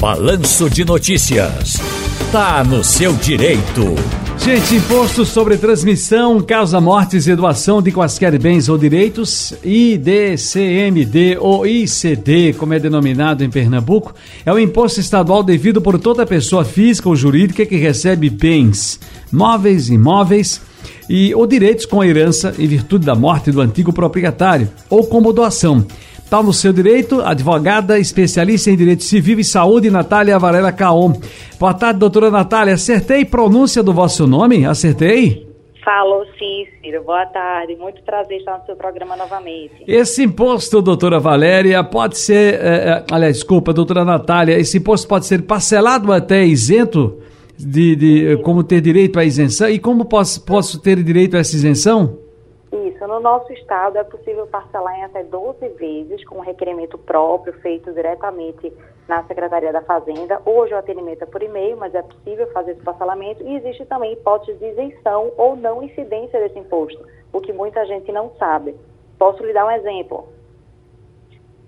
Balanço de Notícias. Tá no seu direito. Gente, imposto sobre transmissão, causa mortes e doação de quaisquer bens ou direitos, IDCMD ou ICD, como é denominado em Pernambuco, é o imposto estadual devido por toda pessoa física ou jurídica que recebe bens, móveis, imóveis e ou direitos com herança em virtude da morte do antigo proprietário ou como doação. Está no seu direito, advogada, especialista em direito civil e saúde, Natália Varela Caon. Boa tarde, doutora Natália. Acertei pronúncia do vosso nome? Acertei? Falou sim, Ciro. Boa tarde. Muito prazer estar no seu programa novamente. Esse imposto, doutora Valéria, pode ser. É, é, aliás, desculpa, doutora Natália, esse imposto pode ser parcelado até isento de, de como ter direito à isenção? E como posso, posso ter direito a essa isenção? Isso, no nosso estado é possível parcelar em até 12 vezes com um requerimento próprio feito diretamente na Secretaria da Fazenda. Hoje o atendimento é por e-mail, mas é possível fazer esse parcelamento e existe também hipótese de isenção ou não incidência desse imposto, o que muita gente não sabe. Posso lhe dar um exemplo.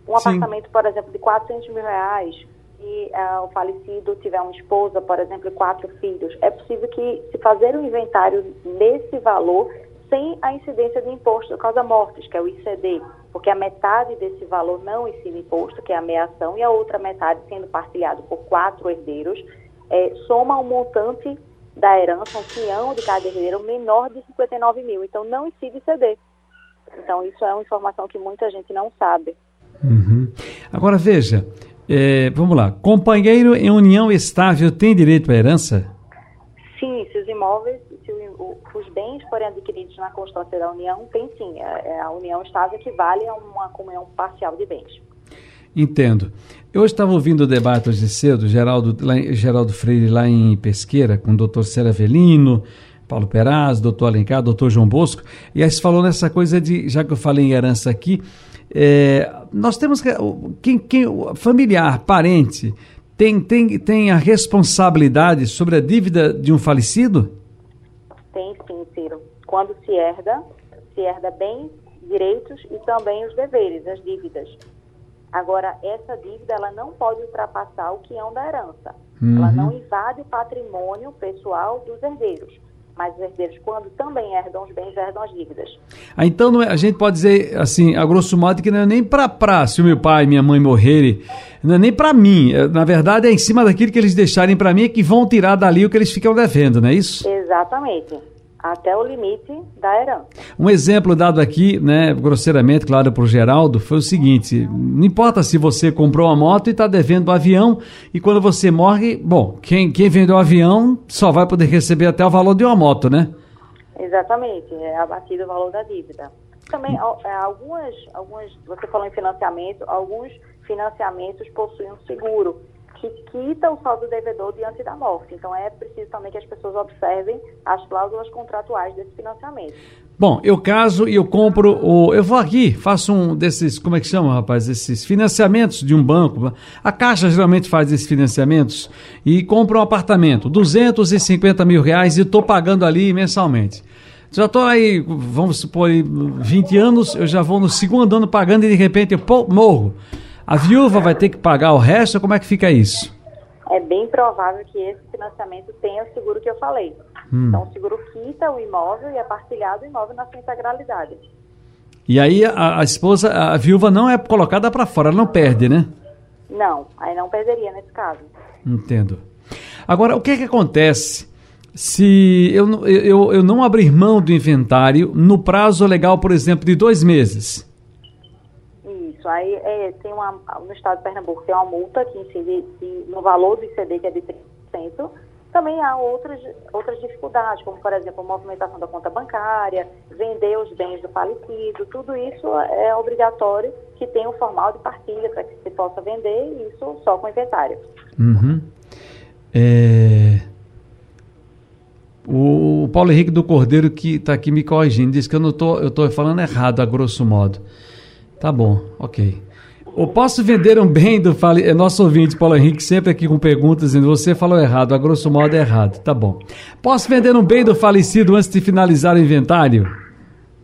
Um Sim. apartamento, por exemplo, de 400 mil reais e uh, o falecido tiver uma esposa, por exemplo, e quatro filhos, é possível que se fazer um inventário nesse valor sem a incidência de imposto causa-mortes, que é o ICD, porque a metade desse valor não incide imposto, que é a meação, e a outra metade, sendo partilhado por quatro herdeiros, é, soma um montante da herança, um quinhão de cada herdeiro, menor de 59 mil. Então, não incide ICD. Então, isso é uma informação que muita gente não sabe. Uhum. Agora, veja, é, vamos lá. Companheiro em união estável tem direito à herança? Sim, se os imóveis porém adquiridos na constância da união, tem sim. A, é, é, a união estável equivale a uma comunhão parcial de bens. Entendo. Eu estava ouvindo o debate hoje cedo, Geraldo, lá, Geraldo Freire lá em Pesqueira, com o doutor Célia Velino, Paulo Peraz, doutor Alencar, doutor João Bosco, e aí se falou nessa coisa de, já que eu falei em herança aqui, é, nós temos que, quem, quem, familiar, parente, tem, tem, tem a responsabilidade sobre a dívida de um falecido? Quando se herda, se herda bens, direitos e também os deveres, as dívidas. Agora, essa dívida ela não pode ultrapassar o quião da herança. Uhum. Ela não invade o patrimônio pessoal dos herdeiros. Mas os herdeiros, quando também herdam os bens, herdam as dívidas. Ah, então, é, a gente pode dizer, assim, a grosso modo, que não é nem para se o meu pai e minha mãe morrerem, não é nem para mim. É, na verdade, é em cima daquilo que eles deixarem para mim, é que vão tirar dali o que eles ficam devendo, não é isso? Exatamente até o limite da herança. Um exemplo dado aqui, né, grosseiramente, claro, para o Geraldo, foi o seguinte: não importa se você comprou uma moto e está devendo o um avião, e quando você morre, bom, quem, quem vendeu o avião só vai poder receber até o valor de uma moto, né? Exatamente, é abatido o valor da dívida. Também, é, algumas, algumas, você falou em financiamento, alguns financiamentos possuem um seguro que quita o saldo devedor diante da morte. Então é preciso também que as pessoas observem as cláusulas contratuais desse financiamento. Bom, eu caso e eu compro o. Eu vou aqui, faço um desses. Como é que chama, rapaz? Esses financiamentos de um banco. A Caixa geralmente faz esses financiamentos e compro um apartamento, 250 mil reais e estou pagando ali mensalmente. Já estou aí, vamos supor, 20 anos, eu já vou no segundo ano pagando e de repente eu morro. A viúva vai ter que pagar o resto? Como é que fica isso? É bem provável que esse financiamento tenha o seguro que eu falei. Hum. Então, o seguro quita o imóvel e é partilhado o imóvel na sua integralidade. E aí a, a esposa, a viúva não é colocada para fora, ela não perde, né? Não, aí não perderia nesse caso. Entendo. Agora, o que, é que acontece se eu, eu, eu não abrir mão do inventário no prazo legal, por exemplo, de dois meses? Isso. Aí é, tem uma, no estado de Pernambuco tem uma multa que incide no valor do ICD, que é de 30%. Também há outras, outras dificuldades, como, por exemplo, a movimentação da conta bancária, vender os bens do falecido. Tudo isso é obrigatório que tenha um formal de partilha para que se possa vender, isso só com inventário. Uhum. É... O Paulo Henrique do Cordeiro, que está aqui me corrigindo, disse que eu estou falando errado, a grosso modo. Tá bom, ok. Eu posso vender um bem do fale... é nosso ouvinte Paulo Henrique sempre aqui com perguntas dizendo você falou errado, a grosso modo é errado. Tá bom. Posso vender um bem do falecido antes de finalizar o inventário?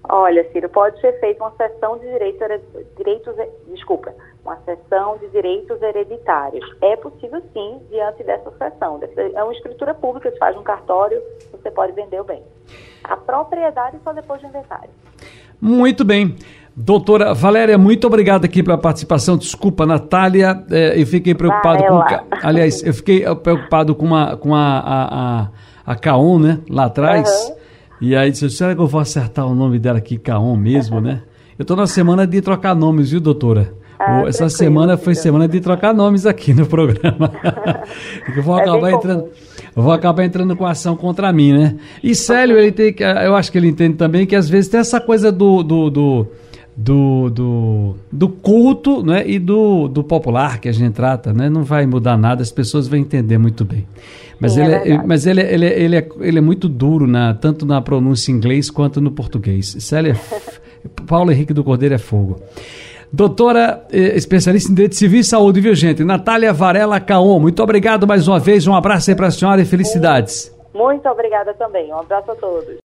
Olha, Ciro, pode ser feita uma sessão de direitos, direitos desculpa, uma cessão de direitos hereditários. É possível sim, diante dessa cessão. É uma escritura pública, se faz um cartório, você pode vender o bem. A propriedade só depois do inventário. Muito bem. Doutora Valéria, muito obrigado aqui pela participação. Desculpa, Natália, é, eu fiquei preocupado Varela. com. Aliás, eu fiquei preocupado com, uma, com a, a, a, a Caon, né? Lá atrás. Uhum. E aí disse, será que eu vou acertar o nome dela aqui, Caon mesmo, né? Eu estou na semana de trocar nomes, viu, doutora? Ah, Essa semana foi semana de trocar nomes aqui no programa. eu vou é acabar entrando. Eu vou acabar entrando com ação contra mim, né? E Célio, ele tem que. Eu acho que ele entende também que às vezes tem essa coisa do, do, do do, do, do culto né, e do, do popular que a gente trata, né? Não vai mudar nada, as pessoas vão entender muito bem. Mas, Sim, ele, é, é mas ele, ele, ele, é, ele é muito duro, na, tanto na pronúncia em inglês quanto no português. Célia, Paulo Henrique do Cordeiro é fogo. Doutora, eh, especialista em direito civil e saúde, viu gente? Natália Varela Caon, muito obrigado mais uma vez, um abraço aí para a senhora e felicidades. Muito obrigada também, um abraço a todos.